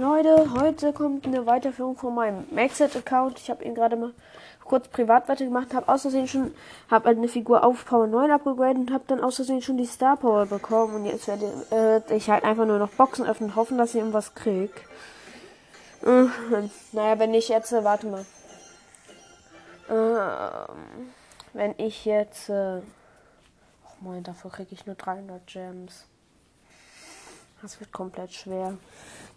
Leute, heute kommt eine Weiterführung von meinem Maxit-Account. Ich habe ihn gerade mal kurz privat weitergemacht, habe aus Versehen schon, habe eine Figur auf Power 9 abgegradet und habe dann aus Versehen schon die Star Power bekommen. Und jetzt werde äh, ich halt einfach nur noch Boxen öffnen, hoffen, dass ich irgendwas krieg. Äh, naja, wenn ich jetzt, äh, warte mal. Ähm, wenn ich jetzt, äh, oh mein, dafür kriege ich nur 300 Gems. Das wird komplett schwer.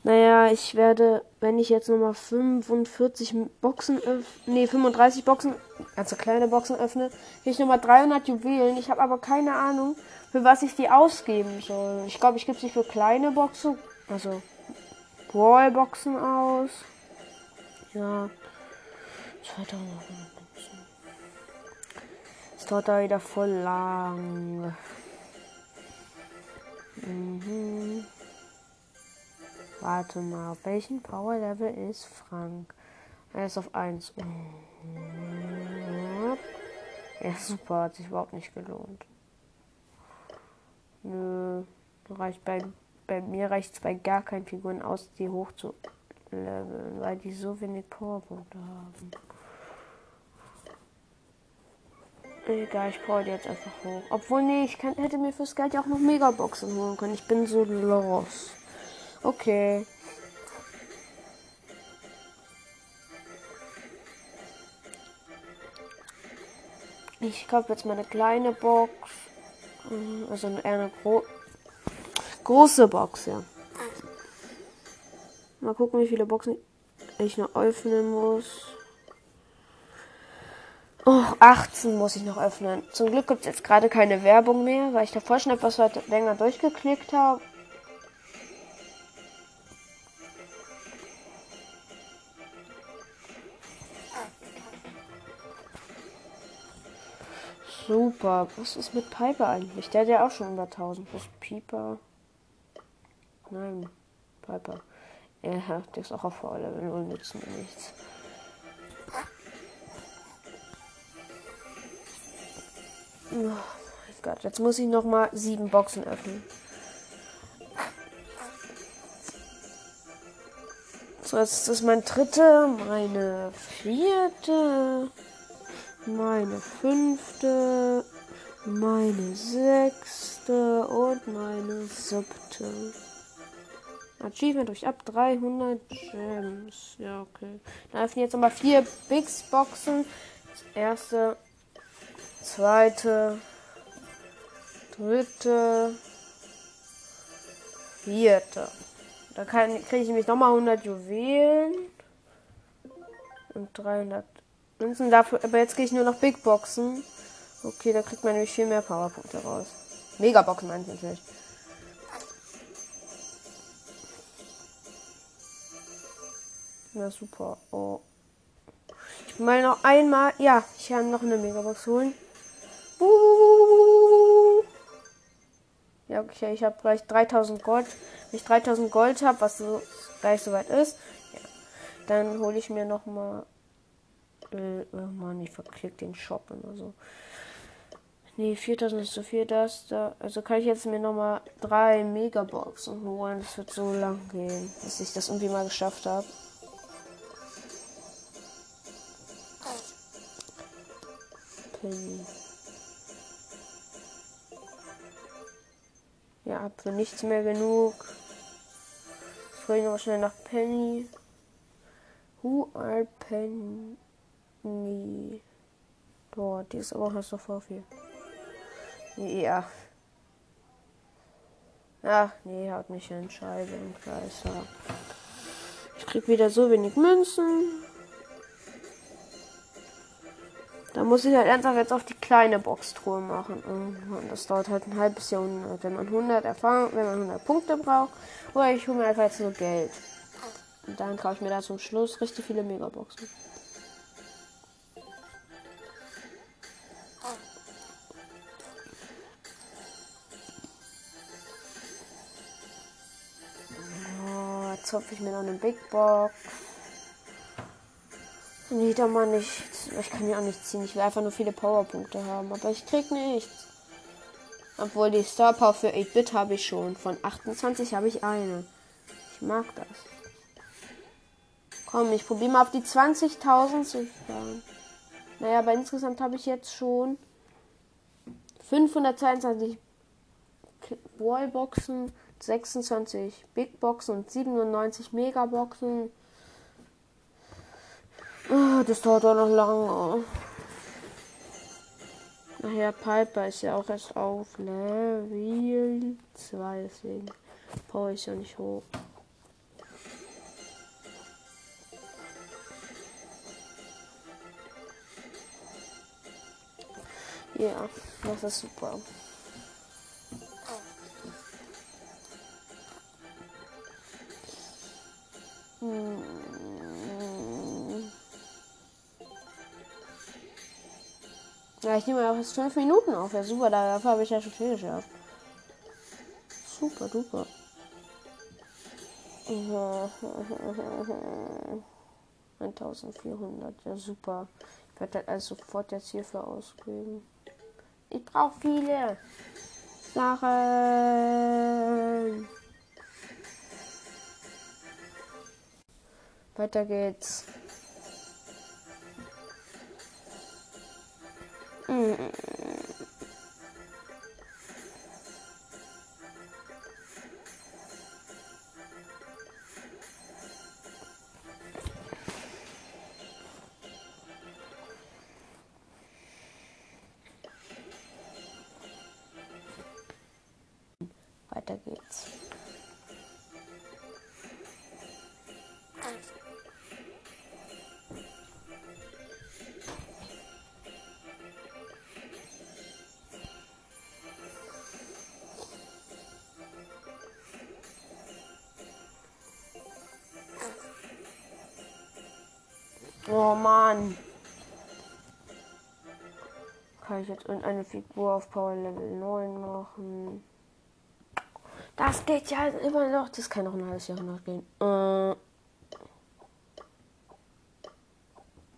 Naja, ich werde, wenn ich jetzt nochmal 45 Boxen öffne, nee, 35 Boxen, also kleine Boxen öffne, kriege ich nochmal 300 Juwelen. Ich habe aber keine Ahnung, für was ich die ausgeben soll. Ich glaube, ich gebe sie für kleine Boxen, also Brawl-Boxen aus. Ja, 2000 Das dauert da wieder voll lang. Mhm. Warte mal, auf welchem Power Level ist Frank? Er ist auf 1. Ja, super, hat sich überhaupt nicht gelohnt. Nö, reicht bei, bei mir reicht es bei gar keinen Figuren aus, die hoch zu leveln, weil die so wenig Powerpunkte haben. Egal, ich brauche die jetzt einfach hoch. Obwohl, nee, ich kann, hätte mir fürs Geld ja auch noch Megaboxen holen können. Ich bin so los. Okay. Ich kaufe jetzt mal eine kleine Box. Mhm, also eher eine gro große Box, ja. Mal gucken, wie viele Boxen ich noch öffnen muss. Oh, 18 muss ich noch öffnen. Zum Glück gibt es jetzt gerade keine Werbung mehr, weil ich davor schon etwas länger durchgeklickt habe. Super. Was ist mit Piper eigentlich? Der hat ja auch schon über 1000. Was Pieper? Nein, Piper. Ja, der ist auch auf Vorlevel und nützen mir nichts. Oh mein Gott, jetzt muss ich noch mal sieben Boxen öffnen. So, jetzt ist mein dritte, meine vierte. Meine fünfte, meine sechste und meine siebte. Achievement durch ab 300 Gems. Ja, okay. Dann öffnen jetzt nochmal vier Big Boxen. Das erste, zweite, dritte, vierte. Da kriege ich nämlich nochmal 100 Juwelen und 300 Münzen dafür. Aber jetzt gehe ich nur noch Big Boxen. Okay, da kriegt man nämlich viel mehr Powerpunkte raus. Megaboxen meine ich natürlich. Na super. Oh. Ich will noch einmal. Ja, ich kann noch eine Megabox holen. Ja, okay, ich habe gleich 3000 Gold. Wenn ich 3000 Gold habe, was so gleich soweit ist, ja, dann hole ich mir noch mal äh, oh Mann, ich verklickt den Shop immer so. Nee, 4000 ist zu viel, das da. Also kann ich jetzt mir nochmal drei Megaboxen holen. Das wird so lang gehen, bis ich das irgendwie mal geschafft habe. Penny. Ja, für nichts mehr genug. Hole noch schnell nach Penny. Who are Penny? Boah, die ist aber hast du vor viel. Ja. Ach, nee, haut mich Kreis. Ja. Ich krieg wieder so wenig Münzen. Da muss ich halt ernsthaft jetzt auf die kleine Boxtruhe machen. Und das dauert halt ein halbes Jahrhundert. Wenn man 100 Erfahrung, wenn man 100 Punkte braucht. Oder ich hole mir einfach jetzt nur Geld. Und dann kaufe ich mir da zum Schluss richtig viele Megaboxen. zupfe ich mir noch eine Big Box. Wieder mal nichts. Ich kann ja auch nicht ziehen. Ich will einfach nur viele Powerpunkte haben. Aber ich krieg nichts. Obwohl die Star Power für 8-Bit habe ich schon. Von 28 habe ich eine. Ich mag das. Komm, ich probiere mal auf die 20.000 zu fahren. Naja, aber insgesamt habe ich jetzt schon 522 Wallboxen, 26 Big Boxen und 97 Megaboxen. Das dauert auch noch lange. Nachher Piper ist ja auch erst auf Level 2, deswegen brauche ich ja nicht hoch. Ja, das ist super. Hm. Ja, ich nehme ja fast fünf Minuten auf. Ja, super, dafür habe ich ja schon viel geschafft. Super, duper. 1400, ja super. Ich werde halt also sofort jetzt hierfür ausgeben. Ich brauche viele Sachen. Weiter geht's. Mm. Weiter Oh Mann. Kann ich jetzt irgendeine Figur auf Power Level 9 machen? Das geht ja immer noch. Das kann noch ein halbes Jahr noch gehen. Äh.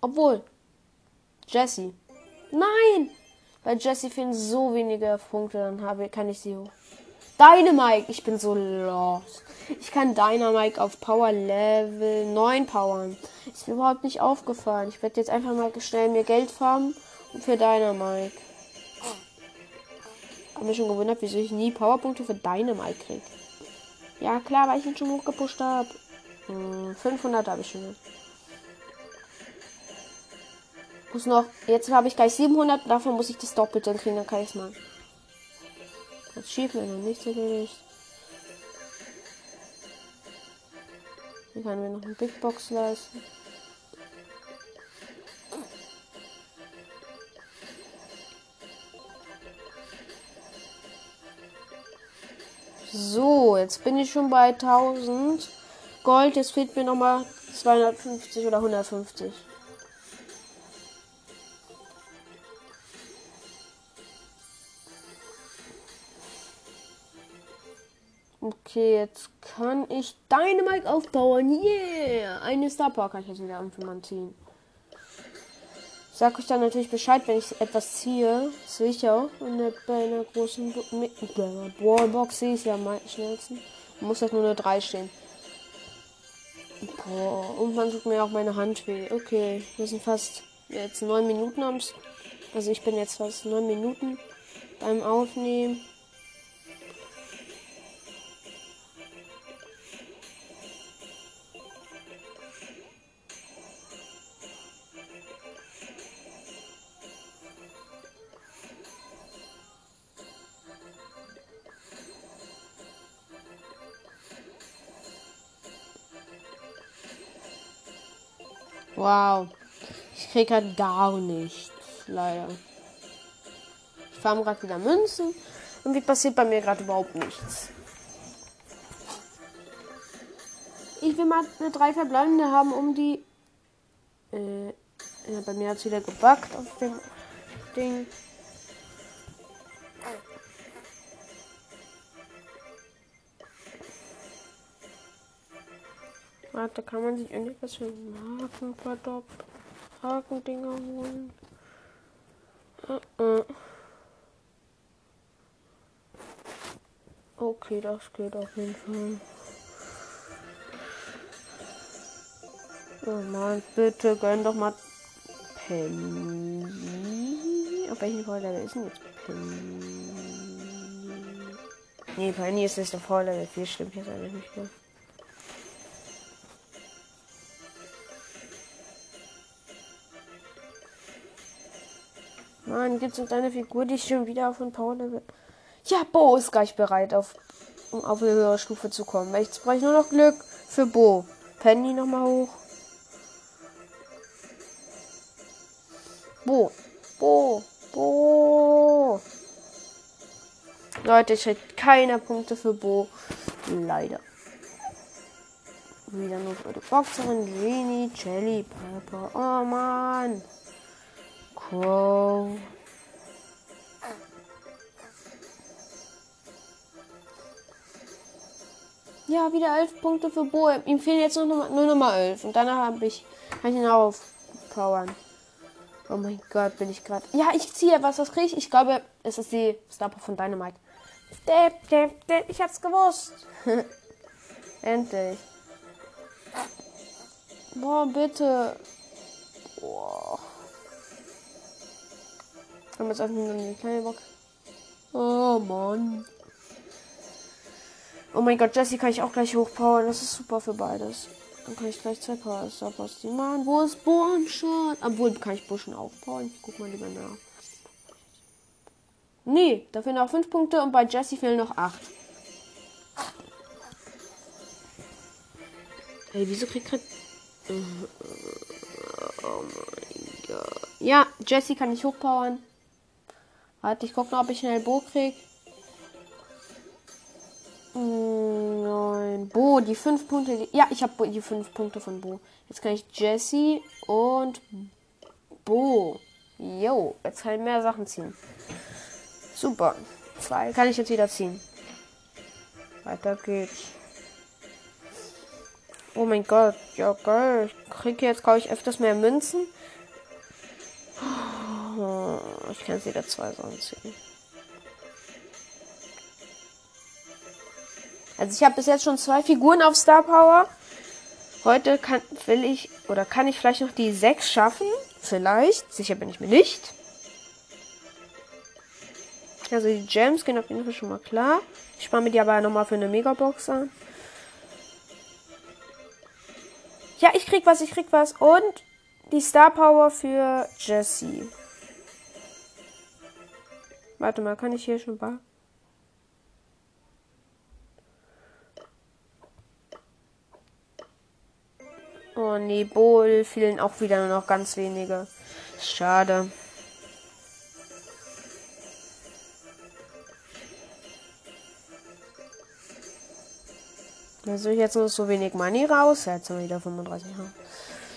Obwohl. Jesse. Nein! Bei Jesse fehlen so wenige Punkte, dann habe, kann ich sie hoch. Dynamike, ich bin so lost. Ich kann Dynamike auf Power Level 9 powern. Ist mir überhaupt nicht aufgefallen. Ich werde jetzt einfach mal schnell mir Geld farmen und für Dynamike. Hab mich schon gewundert, wieso ich nie Powerpunkte für Dynamite krieg. Ja, klar, weil ich ihn schon hochgepusht habe. Hm, 500 habe ich schon. Muss noch. Jetzt habe ich gleich 700. Davon muss ich das Doppelte kriegen. Dann kann ich es mal. Das schief mir noch nichts erledigt. Hier kann mir noch eine Big Box leisten. So, jetzt bin ich schon bei 1000 Gold. Jetzt fehlt mir noch mal 250 oder 150. Okay, jetzt kann ich Dynamite aufbauen. Yeah! Eine Star Power kann ich jetzt wieder irgendwann ziehen. Ich sag euch dann natürlich Bescheid, wenn ich etwas ziehe. Auch. Und bei einer großen Wallbox sehe ich ja am schnellsten. Muss halt nur eine 3 stehen. Boah, irgendwann tut mir auch meine Hand weh. Okay, wir sind fast jetzt 9 Minuten am. Also ich bin jetzt fast 9 Minuten beim Aufnehmen. Wow. Ich krieg halt gar nichts. Leider. Ich farm gerade wieder Münzen. Und wie passiert bei mir gerade überhaupt nichts. Ich will mal eine drei verbleibende haben, um die. Äh, ja, bei mir hat es wieder gebackt auf dem Ding. Warte, kann man sich irgendwas für Marken verdoppeln? Hakendinger holen? Uh -uh. Okay, das geht auf jeden Fall. Oh Mann, bitte gönn doch mal Penny. Auf welchen Vorlevel ist denn jetzt Penny? Nee, Penny ist nicht der Vorlevel. Viel stimmt jetzt eigentlich nicht mehr. Mann, gibt es eine Figur, die schon wieder auf ein Power Level. Ja, Bo ist gleich bereit, auf, um auf eine höhere Stufe zu kommen. Jetzt brauche ich nur noch Glück für Bo. Penny nochmal hoch. Bo. Bo. Bo. Leute, ich krieg keine Punkte für Bo. Leider. Wieder nur für die Boxerin, Genie, Jelly, Pepper. Oh Mann. Crow. Ja, wieder elf Punkte für Bo. Ihm fehlen jetzt nur noch, nur mal elf. Und danach habe ich, kann ich ihn aufpowern. Oh mein Gott, bin ich gerade. Ja, ich ziehe was. Was kriege ich? Ich glaube, es ist die Star von Dynamite. Ich hab's gewusst. Endlich. Boah, bitte. Boah. Haben wir jetzt einfach nur eine kleine Box. Oh Mann. Oh mein Gott, Jesse kann ich auch gleich hochpowern. Das ist super für beides. Dann kann ich gleich zwei Power die machen. Wo ist Born schon? Obwohl, kann ich Buschen aufbauen. Ich guck mal lieber nach. Nee, da fehlen auch 5 Punkte und bei Jesse fehlen noch 8. Ey, wieso kriegt gerade. Oh mein Gott. Ja, Jesse kann ich hochpowern. Warte, ich guck noch, ob ich schnell Bo krieg. Nein. Bo, die 5 Punkte. Die, ja, ich habe die 5 Punkte von Bo. Jetzt kann ich Jesse und Bo. Jo, jetzt kann ich mehr Sachen ziehen. Super. Zwei kann ich jetzt wieder ziehen. Weiter geht's. Oh mein Gott, ja geil. Ich kriege jetzt, glaube ich, öfters mehr Münzen. Ich kann jetzt wieder zwei Sachen ziehen. Also ich habe bis jetzt schon zwei Figuren auf Star Power. Heute kann, will ich oder kann ich vielleicht noch die sechs schaffen. Vielleicht. Sicher bin ich mir nicht. Also die Gems gehen auf jeden Fall schon mal klar. Ich spare mir die aber nochmal für eine Megabox an. Ja, ich krieg was, ich krieg was. Und die Star Power für Jesse. Warte mal, kann ich hier schon bar? Oh nee, Bowl fehlen auch wieder nur noch ganz wenige. Schade. Da ich jetzt noch so wenig Money raus. Jetzt haben wir wieder 35. Ja.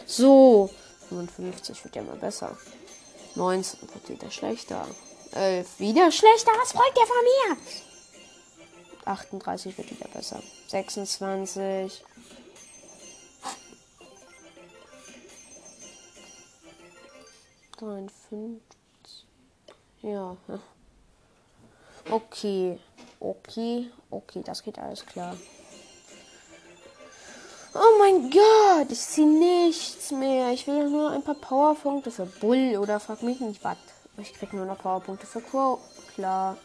So. 55 wird ja mal besser. 19 wird wieder schlechter. 11 wieder schlechter. Was wollt ihr von mir? 38 wird wieder besser. 26. Ja. Okay. Okay. Okay, das geht alles klar. Oh mein Gott, ich sehe nichts mehr. Ich will nur ein paar Powerpunkte für Bull oder frag mich nicht was. Ich krieg nur noch Powerpunkte für Crow. Klar.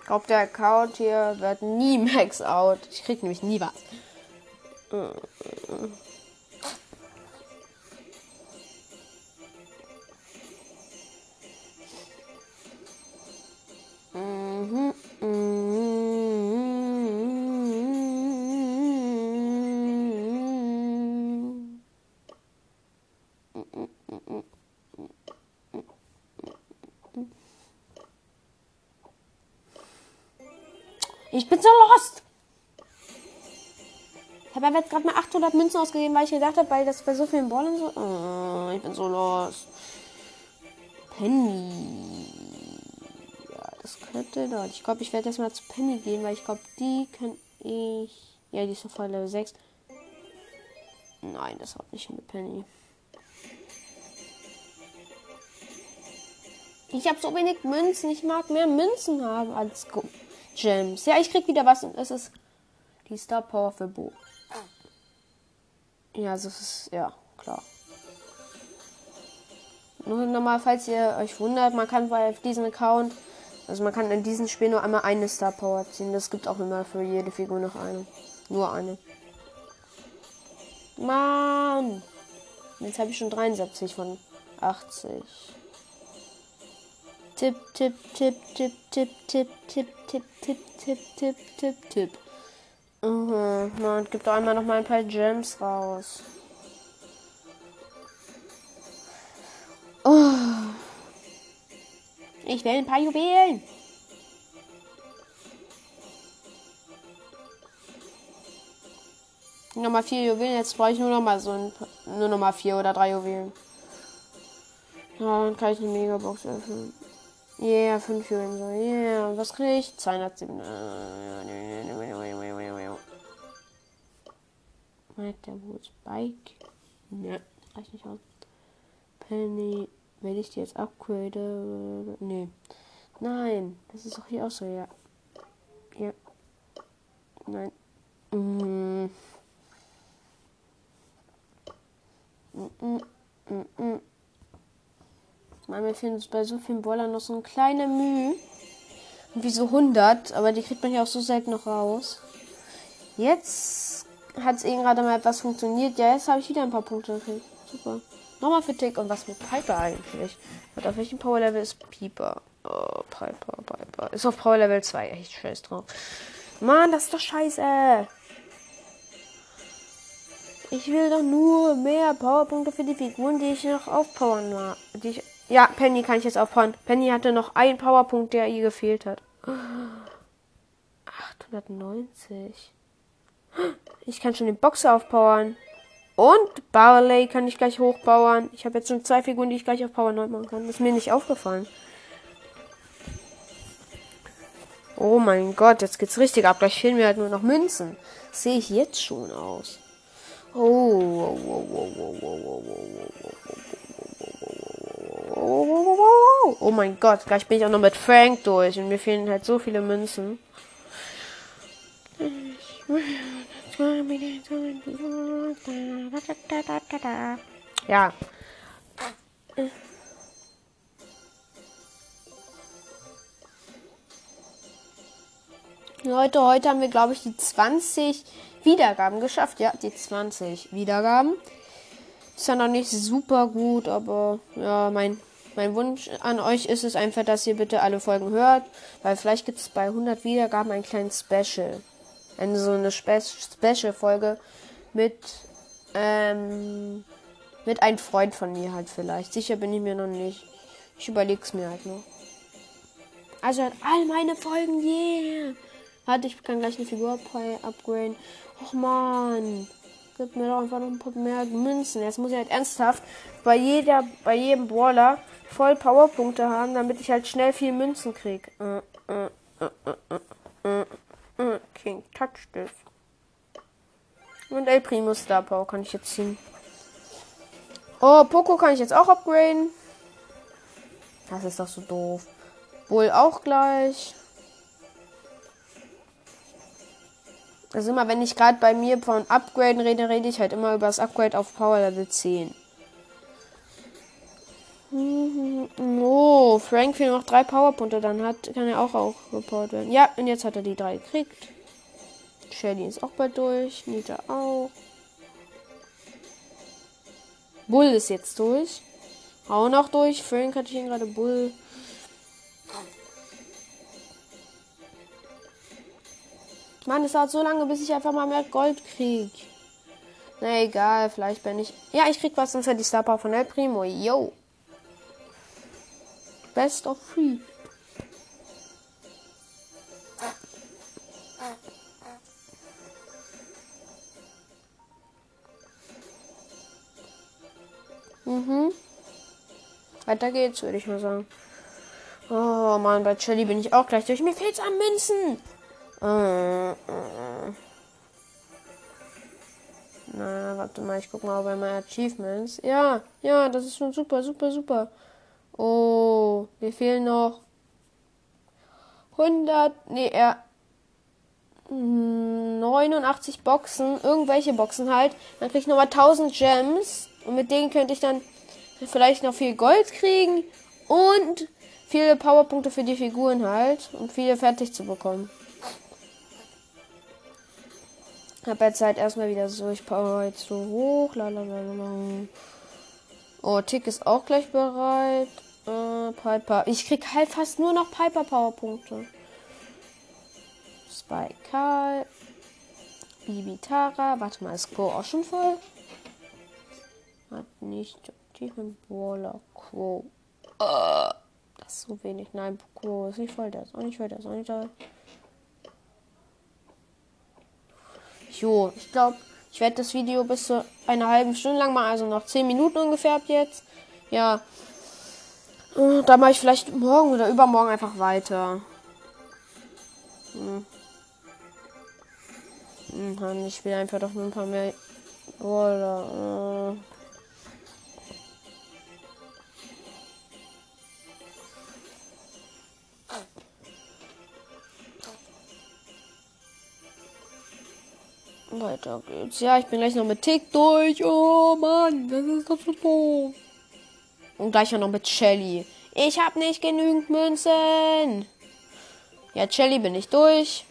Ich glaube, der Account hier wird nie max out. Ich krieg nämlich nie was. Ich Münzen ausgegeben, weil ich gedacht habe, weil das bei so vielen Ballen so. Oh, ich bin so lost. Penny. Ja, das könnte dort. Ich glaube, ich werde jetzt mal zu Penny gehen, weil ich glaube, die kann ich. Ja, die ist sofort Level 6. Nein, das haut nicht mit Penny. Ich habe so wenig Münzen. Ich mag mehr Münzen haben als Gems. Ja, ich krieg wieder was und es ist die Star Power für Bo. Ja, also es ist, ja, klar. Nur nochmal, falls ihr euch wundert, man kann bei diesem Account, also man kann in diesem Spiel nur einmal eine Star Power ziehen. Das gibt auch immer für jede Figur noch eine. Nur eine. Mann! Jetzt habe ich schon 73 von 80. Tipp, tipp, tipp, tipp, tipp, tipp, tipp, tipp, tipp, tipp, tipp, tipp, tipp. Mhm, man gibt auch einmal noch mal ein paar Gems raus. Oh. Ich will ein paar Juwelen. Nochmal vier Juwelen. Jetzt brauche ich nur noch mal so ein, nur noch mal vier oder drei Juwelen. Ja, dann kann ich eine Megabox öffnen. Yeah, fünf Juwelen so. Yeah, was kriege ich? 207. Mike, der wo Spike? Ne, reicht nicht aus. Penny, wenn ich die jetzt upgrade? Nee. Nein, das ist doch hier auch so, ja. Ja. Nein. Mhm. Mhm. Mhm. Mann, mir fehlen bei so vielen Brawlern noch so ein kleiner Mühe. Wie so 100, aber die kriegt man ja auch so selten noch raus. Jetzt hat es eben gerade mal etwas funktioniert. Ja, jetzt habe ich wieder ein paar Punkte gekriegt. Super. Nochmal für Tick und was mit Piper eigentlich? Und auf welchem Power Level ist Piper? Oh, Piper, Piper. Ist auf Power Level 2. Echt scheiß drauf. Mann, das ist doch scheiße. Ich will doch nur mehr Powerpunkte für die Figuren, die ich noch aufpowern die ich ja, Penny kann ich jetzt aufhauen. Penny hatte noch einen Powerpunkt, der ihr gefehlt hat. 890. Ich kann schon den Boxer aufpowern. Und Barley kann ich gleich hochpowern. Ich habe jetzt schon zwei Figuren, die ich gleich auf Power 9 machen kann. Ist mir nicht aufgefallen. Oh mein Gott, jetzt geht's richtig ab. Gleich fehlen mir halt nur noch Münzen. Sehe ich jetzt schon aus. Oh. Oh mein Gott, gleich bin ich auch noch mit Frank durch und mir fehlen halt so viele Münzen. Ja. Leute, heute haben wir, glaube ich, die 20 Wiedergaben geschafft. Ja, die 20 Wiedergaben. Ist ja noch nicht super gut, aber ja, mein mein Wunsch an euch ist es einfach, dass ihr bitte alle Folgen hört, weil vielleicht gibt es bei 100 Wiedergaben ein kleines Special. Eine so eine Spe Special-Folge mit, ähm, mit einem Freund von mir halt vielleicht. Sicher bin ich mir noch nicht. Ich überleg's mir halt noch. Also halt all meine Folgen, yeah! Warte, ich kann gleich eine Figur upgraden. Och man. Gib mir doch einfach noch ein paar mehr Münzen. Jetzt muss ich halt ernsthaft bei jeder, bei jedem Brawler voll Powerpunkte haben, damit ich halt schnell viel Münzen krieg. King touch this. Und El Primo Star Power kann ich jetzt ziehen. Oh, Poco kann ich jetzt auch upgraden. Das ist doch so doof. Bull auch gleich. Also immer, wenn ich gerade bei mir von Upgraden rede, rede ich halt immer über das Upgrade auf Power Level 10. Oh, Frank fehlen noch drei Powerpunkte, dann hat, kann er auch, auch gepowert werden. Ja, und jetzt hat er die drei gekriegt. Shelly ist auch bald durch, Nita auch. Bull ist jetzt durch. Auch noch durch. Frank hatte ich ihn gerade Bull. Mann, es dauert so lange, bis ich einfach mal mehr Gold krieg. Na egal, vielleicht bin ich. Ja, ich krieg was, sonst hat die Star Power von El Primo. Yo. Best of Three. Mhm. Weiter geht's, würde ich mal sagen. Oh Mann, bei Shelly bin ich auch gleich durch. Mir fehlt's an Münzen. Äh, äh. Na, warte mal, ich guck mal bei meinen Achievements. Ja, ja, das ist schon super, super, super. Oh, mir fehlen noch 100, nee, er 89 Boxen, irgendwelche Boxen halt. Dann krieg ich nochmal 1000 Gems und mit denen könnte ich dann vielleicht noch viel Gold kriegen und viele Powerpunkte für die Figuren halt, um viele fertig zu bekommen. Hab jetzt halt erstmal wieder so, ich power jetzt so hoch. Lalalala. Oh, Tick ist auch gleich bereit. Äh, Piper. Ich krieg halt fast nur noch Piper Powerpunkte. Spike Karl. Bibi Tara. Warte mal, ist Go auch schon voll? Hat nicht. Die Waller Quo. Uh, das ist so wenig. Nein, Quo ist nicht voll. Der ist auch nicht voll. Der ist auch nicht voll. Jo, ich glaube, ich werde das Video bis zu einer halben Stunde lang machen. Also noch 10 Minuten ungefähr ab jetzt. Ja. Äh, da mache ich vielleicht morgen oder übermorgen einfach weiter. Hm. Hm, ich will einfach doch nur ein paar mehr. Oder, äh Weiter geht's. Ja, ich bin gleich noch mit Tick durch. Oh Mann, das ist doch so doof. Und gleich auch noch mit Shelly. Ich habe nicht genügend Münzen. Ja, Shelly bin ich durch.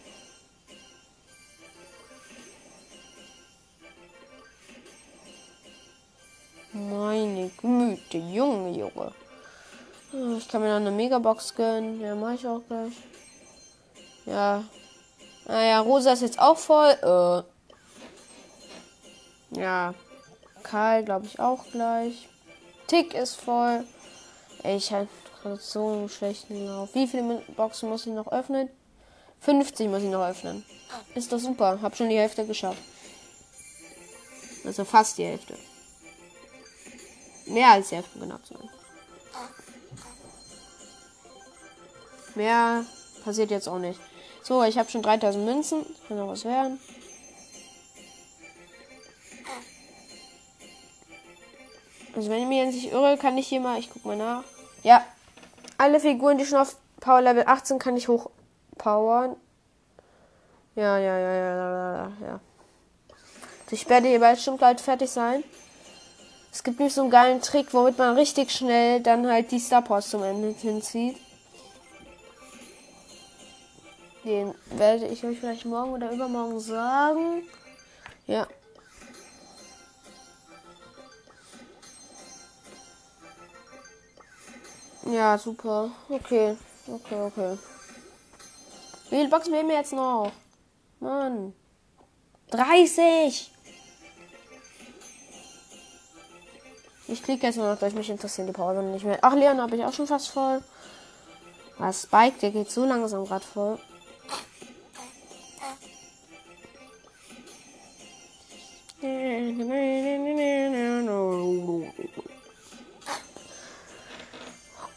Meine Güte, Junge, Junge. Ah, ich kann mir noch eine Megabox gönnen. Ja, mache ich auch gleich. Ja. Naja, Rosa ist jetzt auch voll. Äh. Ja. Karl, glaube ich, auch gleich. Tick ist voll. Ich habe so einen schlechten Lauf. Wie viele Boxen muss ich noch öffnen? 50 muss ich noch öffnen. Ist doch super. Hab schon die Hälfte geschafft. Also fast die Hälfte. Mehr als die Hälfte, genau zu sein. Mehr passiert jetzt auch nicht. So, ich habe schon 3000 Münzen. Kann noch was werden. Also wenn ich mir jetzt nicht irre, kann ich hier mal, ich guck mal nach. Ja, alle Figuren, die schon auf Power Level 18 kann ich hochpowern. Ja, ja, ja, ja, ja, ja. Ich werde hier bald schon bald fertig sein. Es gibt nämlich so einen geilen Trick, womit man richtig schnell dann halt die Star Post zum Ende hinzieht. Den werde ich euch vielleicht morgen oder übermorgen sagen. Ja, Ja, super. Okay. Okay, okay. Wie viele Boxen wir jetzt noch? Mann. 30! Ich klicke jetzt nur noch durch, mich interessieren die Pause nicht mehr. Ach, Leon habe ich auch schon fast voll. Was, Spike, der geht so langsam gerade voll.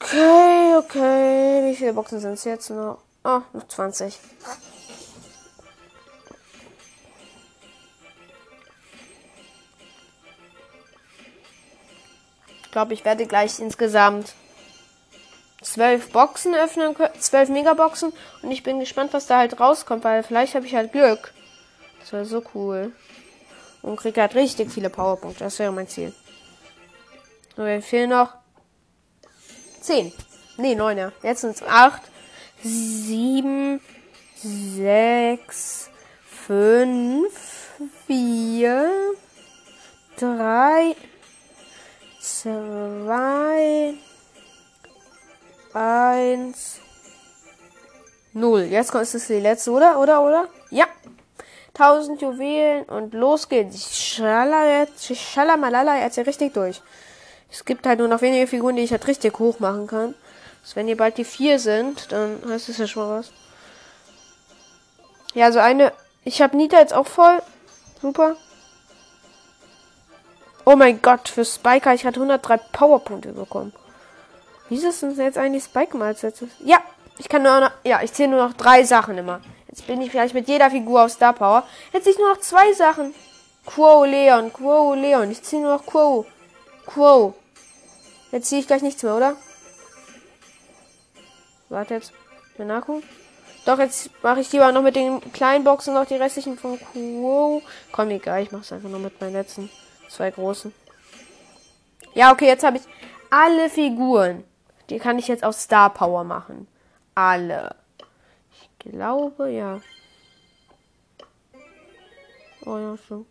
Okay, okay. Wie viele Boxen sind es jetzt noch? Oh, noch 20. Ich glaube, ich werde gleich insgesamt zwölf Boxen öffnen, zwölf Megaboxen und ich bin gespannt, was da halt rauskommt, weil vielleicht habe ich halt Glück. Das wäre so cool. Und kriege halt richtig viele Powerpunkte. Das wäre mein Ziel. So, wir fehlen noch 10. Nee, 9, ja. Jetzt sind es 8, 7, 6, 5, 4, 3, 2, 1, 0. Jetzt kommt es die letzte, oder? Oder? Oder? Ja. 1000 Juwelen und los geht's. Schalala jetzt, schalamalala jetzt hier richtig durch. Es gibt halt nur noch wenige Figuren, die ich halt richtig hoch machen kann. Also wenn ihr bald die vier sind, dann heißt es ja schon mal was. Ja, so eine. Ich habe Nita jetzt auch voll. Super. Oh mein Gott, für Spiker ich hatte 103 Powerpunkte bekommen. Wieso sind jetzt eigentlich Spike mal Ja, ich kann nur noch. Ja, ich zähle nur noch drei Sachen immer. Jetzt bin ich vielleicht mit jeder Figur auf Star Power. Jetzt ich nur noch zwei Sachen. Quo Leon, Quo Leon. Ich ziehe nur noch Quo. Quo. Jetzt ziehe ich gleich nichts mehr, oder? Warte jetzt. Nachgucken. Doch, jetzt mache ich lieber noch mit den kleinen Boxen noch die restlichen von Quo. Komm, egal, ich mache es einfach nur mit meinen letzten zwei großen. Ja, okay, jetzt habe ich alle Figuren. Die kann ich jetzt auf Star Power machen. Alle. Ich glaube, ja. Oh ja, schon.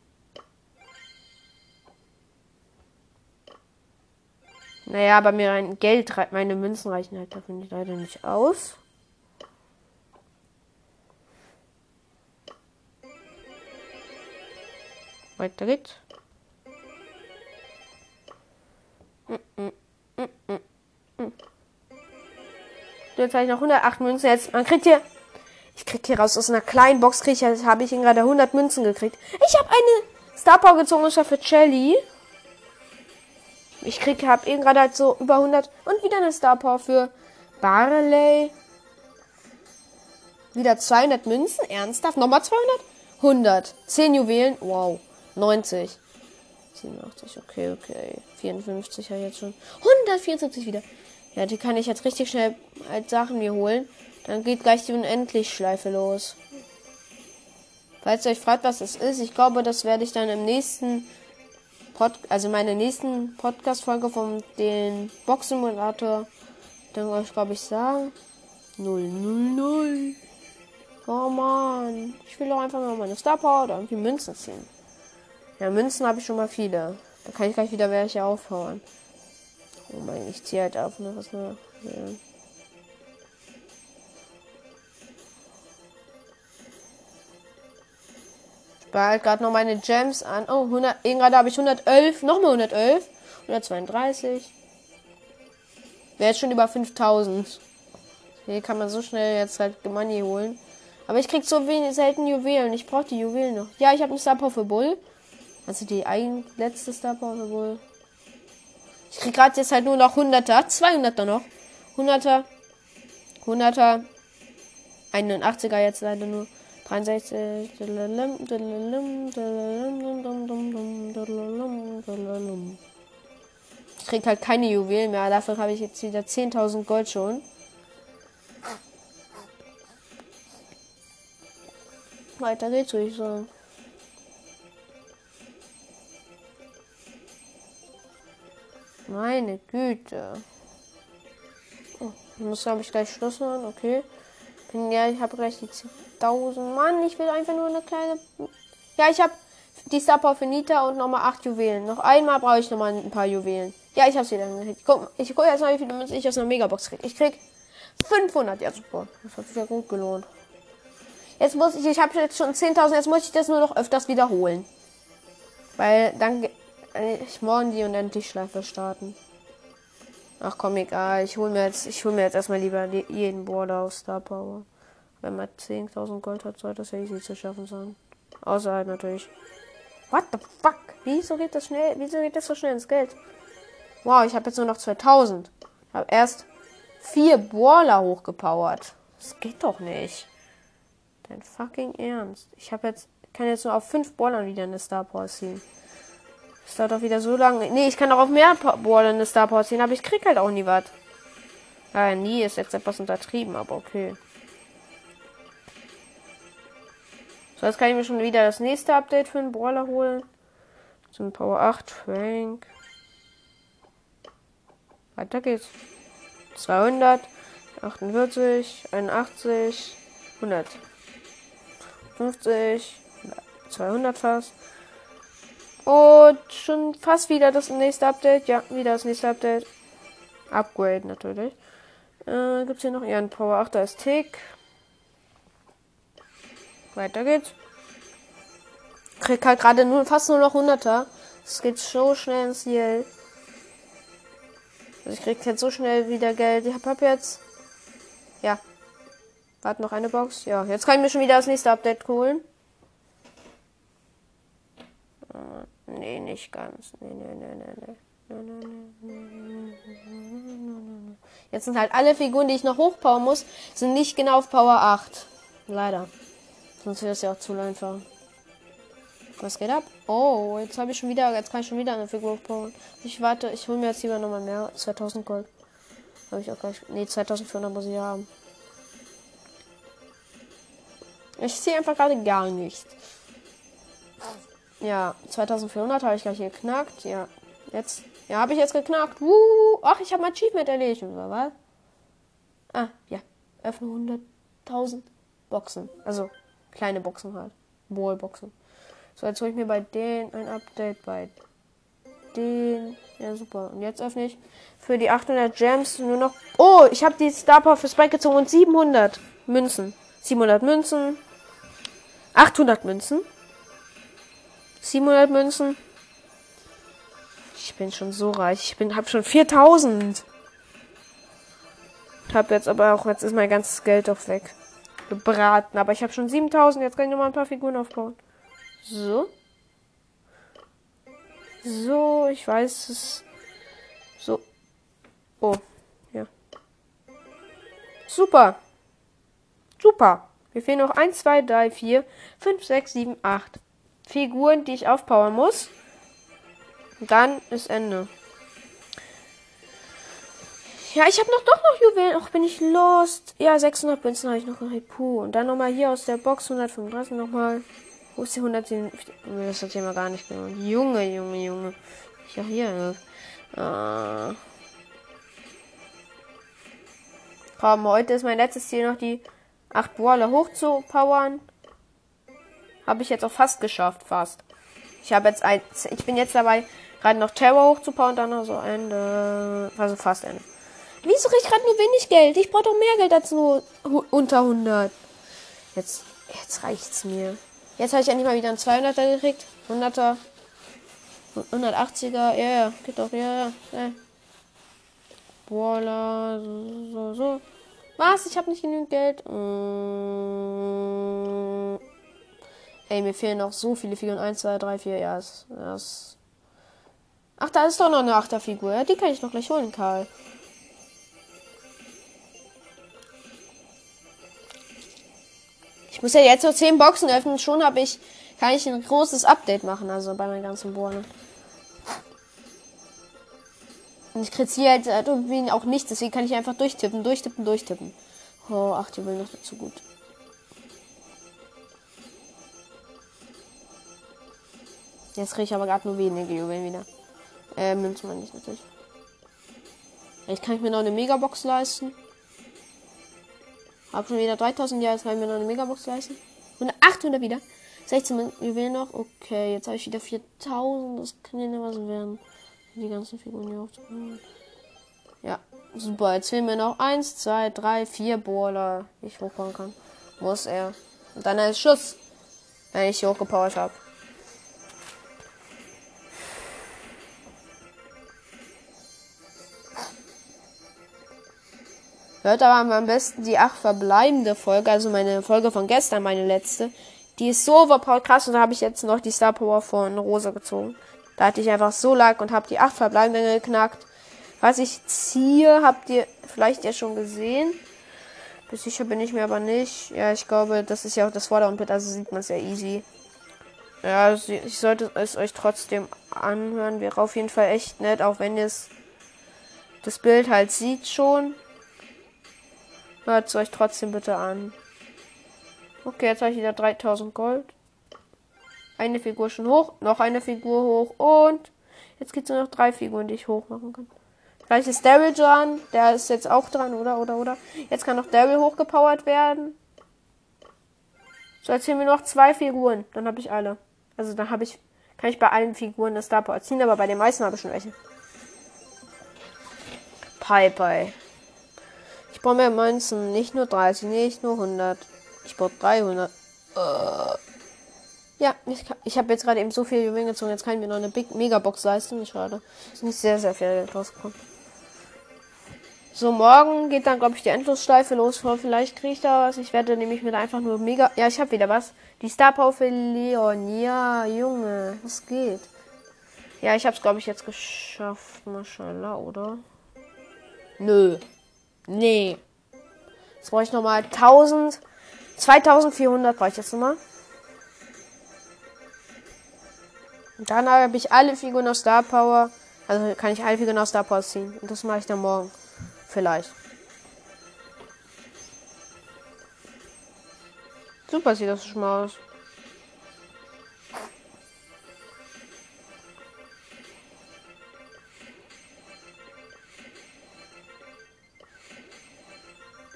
Naja, aber mir ein Geld, meine Münzen reichen halt dafür leider nicht aus. Weiter geht's. Jetzt habe ich noch 108 Münzen. Jetzt, man kriegt hier, ich krieg hier raus aus einer kleinen Box, krieg ich, habe ich gerade 100 Münzen gekriegt. Ich habe eine Star Power gezogen, und für Shelly. Ich krieg, hab eben gerade halt so über 100 und wieder eine Star Power für Barley. Wieder 200 Münzen, ernsthaft? Nochmal 200? 100. 10 Juwelen, wow. 90. 87, okay, okay. 54 ja jetzt schon. 174 wieder. Ja, die kann ich jetzt richtig schnell als Sachen mir holen. Dann geht gleich die Unendlich-Schleife los. Falls ihr euch fragt, was das ist, ich glaube, das werde ich dann im nächsten Pod also meine nächsten Podcast-Folge von den Box-Simulator dann euch, glaube ich, sagen. 000. Oh man, ich will doch einfach mal meine Star Power oder irgendwie Münzen ziehen. Ja, Münzen habe ich schon mal viele. Da kann ich gleich wieder welche aufhauen. Oh mein, ich ziehe halt auf, ne? Was nur. Ja. Behalte gerade noch meine Gems an. Oh, 100, gerade habe ich 111, nochmal 111, 132. Wäre jetzt schon über 5000. Hier kann man so schnell jetzt halt Money holen. Aber ich krieg so wenig selten Juwelen. Ich brauche die Juwelen noch. Ja, ich habe einen Star Power für Bull. Also die eigen letzte Star Power wohl. Ich krieg gerade jetzt halt nur noch 100er, 200er noch. 100er, 100er, 81er jetzt leider nur. 63. Ich krieg halt keine Juwelen mehr. Dafür habe ich jetzt wieder 10.000 Gold schon. Weiter geht's, würde ich sagen. Meine Güte. Oh, muss, glaube ich, gleich Schluss machen. Okay. Bin, ja, ich habe gleich die 10.000. Mann, ich will einfach nur eine kleine. Ja, ich habe die Star für Nita und nochmal 8 Juwelen. Noch einmal brauche ich nochmal ein paar Juwelen. Ja, ich habe sie dann gekriegt. Guck, ich gucke jetzt mal, wie viele Münzen ich aus einer Megabox kriege. Ich krieg 500. Ja, super. Das hat sich ja gut gelohnt. Jetzt muss ich, ich habe jetzt schon 10.000. Jetzt muss ich das nur noch öfters wiederholen. Weil dann ich morgen die Unendlich-Schleife starten. Ach komm, egal. Ich hol mir jetzt, ich hol mir jetzt erstmal lieber jeden Border aus Star Power. Wenn man 10.000 Gold hat, sollte das ja easy zu schaffen sein. Außer halt natürlich. What the fuck? Wieso geht das schnell? Wieso geht das so schnell ins Geld? Wow, ich habe jetzt nur noch 2000. Ich habe erst vier Brawler hochgepowert. Das geht doch nicht. Dein fucking Ernst. Ich habe jetzt, kann jetzt nur auf fünf Brawlern wieder eine Star Power ziehen. Das dauert doch wieder so lange. Nee, ich kann auch auf mehr Brawler eine Star Power ziehen, aber ich krieg halt auch nie was. Ah, nie ist jetzt etwas untertrieben, aber okay. Jetzt kann ich mir schon wieder das nächste Update für den Brawler holen. Zum Power 8, Frank. Weiter geht's. 200, 48, 81, 150, 200 fast. Und schon fast wieder das nächste Update. Ja, wieder das nächste Update. Upgrade natürlich. Äh, gibt's hier noch ihren Power 8, da ist Tick. Weiter geht's. Krieg halt gerade nur fast nur noch 100er. Es geht so schnell ins Ziel. Also ich krieg jetzt so schnell wieder Geld. Ich hab, hab jetzt. Ja. Warte noch eine Box. Ja, jetzt kann ich mir schon wieder das nächste Update holen. Nee, nicht ganz. Nee, nee, nee, nee, nee. Jetzt sind halt alle Figuren, die ich noch hochpowern muss, sind nicht genau auf Power 8. Leider. Sonst wäre es ja auch zu einfach. Was geht ab? Oh, jetzt habe ich schon wieder, jetzt kann ich schon wieder eine Figur hochpowern. Ich warte, ich hole mir jetzt lieber nochmal mehr. 2000 Gold. Habe ich auch gleich. Nee, 2400 muss ich haben. Ich sehe einfach gerade gar nichts. Ja, 2400 habe ich gleich geknackt. Ja, jetzt. Ja, habe ich jetzt geknackt. Woo. Ach, ich habe mein Achievement erledigt. Oder was? Ah, ja. Öffne 100.000 Boxen. Also, kleine Boxen halt. Wallboxen. So, jetzt hole ich mir bei denen ein Update. Bei den. Ja, super. Und jetzt öffne ich für die 800 Gems nur noch. Oh, ich habe die Star Power für Spike gezogen und 700 Münzen. 700 Münzen. 800 Münzen. 700 Münzen. Ich bin schon so reich. Ich bin, hab schon 4000. Hab jetzt aber auch, jetzt ist mein ganzes Geld doch weg. Gebraten. Aber ich habe schon 7000. Jetzt kann ich noch mal ein paar Figuren aufbauen. So. So, ich weiß es. So. Oh, ja. Super. Super. Mir fehlen noch 1, 2, 3, 4, 5, 6, 7, 8 Figuren, die ich aufbauen muss. Dann ist Ende. Ja, ich habe noch doch noch Juwelen. Ach, bin ich lost. Ja, 600 Münzen habe ich noch. Puh. Und dann nochmal hier aus der Box 135 nochmal. Wo ist die 110? Das hat jemand gar nicht genommen. Junge, Junge, Junge. Ja, hier. Ah. Komm, heute ist mein letztes Ziel noch die 8 Brawler hochzupowern. Habe ich jetzt auch fast geschafft, fast. Ich habe jetzt ein, ich bin jetzt dabei, gerade noch Terror hochzubauen und dann noch so Ende, also fast Ende. Wieso kriege ich gerade nur wenig Geld? Ich brauche doch mehr Geld als nur unter 100. Jetzt, jetzt reicht's mir. Jetzt habe ich endlich mal wieder einen 200er gekriegt. 100er. 180er. Ja, ja. Geht doch. Ja, ja. Voila. So, so, so. Was? Ich habe nicht genügend Geld. Mm. Ey, mir fehlen noch so viele Figuren. 1, 2, 3, 4. Ja, das, das. Ach, da ist doch noch eine Achterfigur. Ja, die kann ich doch gleich holen, Karl. Ich muss ja jetzt nur 10 Boxen öffnen. Schon habe ich, kann ich ein großes Update machen, also bei meinen ganzen Bohnen. Und ich kriege halt irgendwie auch nichts, deswegen kann ich einfach durchtippen, durchtippen, durchtippen. Oh, ach, die will noch dazu gut. Jetzt kriege ich aber gerade nur wenige Juwelen wieder. Äh, Münzen meine ich natürlich. Jetzt kann ich mir noch eine Megabox leisten. Hab schon wieder 3000, ja, jetzt kann ich mir noch eine Megabox leisten. Und 800 wieder. 16 Juwelen noch. Okay, jetzt habe ich wieder 4000. Das kann ja nicht was werden. Die ganzen Figuren hier aufzubauen. Ja, super. Jetzt fehlen mir noch 1, 2, 3, 4 Brawler, die ich hochbauen kann. Muss er. Und dann ein Schuss. Wenn ich hochgepowert habe. Hört aber am besten die acht verbleibende Folge, also meine Folge von gestern, meine letzte. Die ist so overpowered krass und da habe ich jetzt noch die Star Power von Rosa gezogen. Da hatte ich einfach so lag und habe die acht verbleibenden geknackt. Was ich ziehe, habt ihr vielleicht ja schon gesehen. Bis sicher bin ich mir aber nicht. Ja, ich glaube, das ist ja auch das Vordergrundbild, also sieht man es ja easy. Ja, ich sollte es euch trotzdem anhören. Wäre auf jeden Fall echt nett, auch wenn ihr das Bild halt sieht schon. Hört es euch trotzdem bitte an. Okay, jetzt habe ich wieder 3000 Gold. Eine Figur schon hoch, noch eine Figur hoch und jetzt gibt es nur noch drei Figuren, die ich hoch machen kann. Gleich ist Daryl dran, der ist jetzt auch dran, oder, oder, oder. Jetzt kann noch Daryl hochgepowert werden. So, jetzt fehlen mir noch zwei Figuren, dann habe ich alle. Also dann habe ich, kann ich bei allen Figuren das Star Power ziehen, aber bei den meisten habe ich schon welche. Piper. Ich brauche mehr Münzen. Nicht nur 30, nicht nur 100. Ich brauche 300. Uh. Äh. Ja, ich, ich habe jetzt gerade eben so viel Juwelen gezogen. Jetzt kann ich mir noch eine Big Megabox leisten. Ich schade. Ist nicht sehr, sehr viel Geld rausgekommen. So, morgen geht dann, glaube ich, die Endlosschleife los. Vielleicht kriege ich da was. Ich werde nämlich mit einfach nur mega. Ja, ich habe wieder was. Die Star Power für Leon. Ja, Junge. Was geht? Ja, ich habe es, glaube ich, jetzt geschafft. Maschallah, oder? Nö. Nee. Jetzt brauche ich nochmal 1000. 2400 brauche ich jetzt nochmal. Und dann habe ich alle Figuren aus Star Power. Also kann ich alle Figuren aus Star Power ziehen. Und das mache ich dann morgen. Vielleicht. Super sieht das schon mal aus.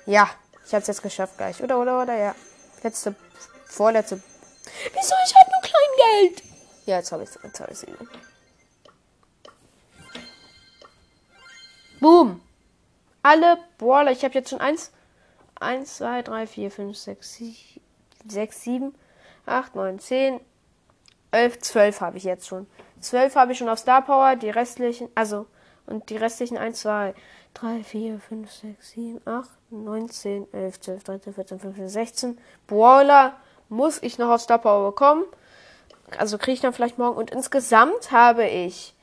Ja, ich hab's jetzt geschafft gleich. Oder, oder, oder, ja. Letzte, vorletzte. Wieso? Ich hab nur Kleingeld. Ja, jetzt hab ich's. Jetzt hab ich's. Boom. Alle Brawler. Ich habe jetzt schon eins. Eins, zwei, drei, vier, fünf, sechs, sechs, sieben, acht, neun, zehn, elf, zwölf habe ich jetzt schon. Zwölf habe ich schon auf Star Power. Die restlichen, also, und die restlichen eins, zwei, 3, 4, 5, 6, 7, 8, 9, 10, 11, 12, 13, 14, 15, 16. Brawler muss ich noch auf Star Power bekommen. Also kriege ich dann vielleicht morgen. Und insgesamt habe ich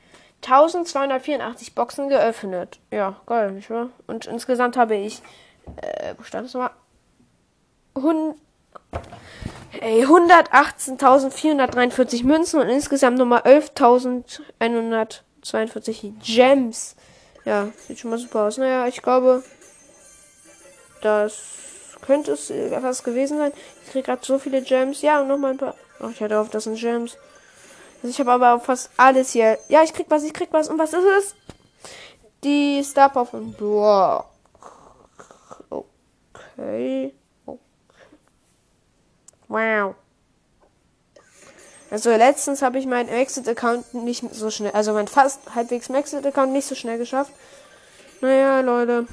1284 Boxen geöffnet. Ja, geil, nicht wahr? Und insgesamt habe ich, äh, wo stand es nochmal? 118.443 Münzen und insgesamt nochmal 11.142 Gems. Ja, sieht schon mal super aus. Naja, ich glaube, das könnte es etwas gewesen sein. Ich kriege gerade so viele Gems. Ja, und nochmal ein paar. Oh, ich hatte auf, das sind Gems. Also ich habe aber fast alles hier. Ja, ich krieg was, ich krieg was. Und was ist es? Die Star Power von Brock. Okay. okay. Wow. Also letztens habe ich meinen Exit-Account nicht so schnell, also mein fast halbwegs Exit-Account nicht so schnell geschafft. Naja, Leute.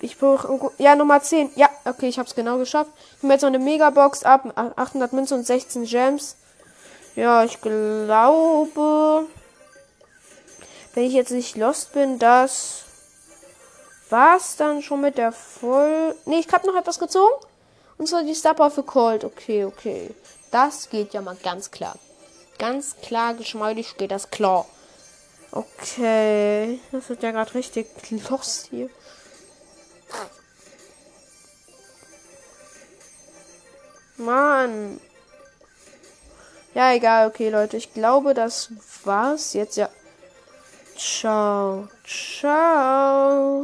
Ich brauche, ja, Nummer 10. Ja, okay, ich habe es genau geschafft. Ich habe jetzt noch eine Megabox ab, 800 Münzen und 16 Gems. Ja, ich glaube, wenn ich jetzt nicht lost bin, das war's dann schon mit der Voll... Ne, ich habe noch etwas gezogen. Und zwar die Star für Cold. Okay, okay. Das geht ja mal ganz klar. Ganz klar, geschmeidig geht das klar. Okay. Das wird ja gerade richtig los hier. Mann. Ja, egal. Okay, Leute. Ich glaube, das war's jetzt. Ja. Ciao. Ciao.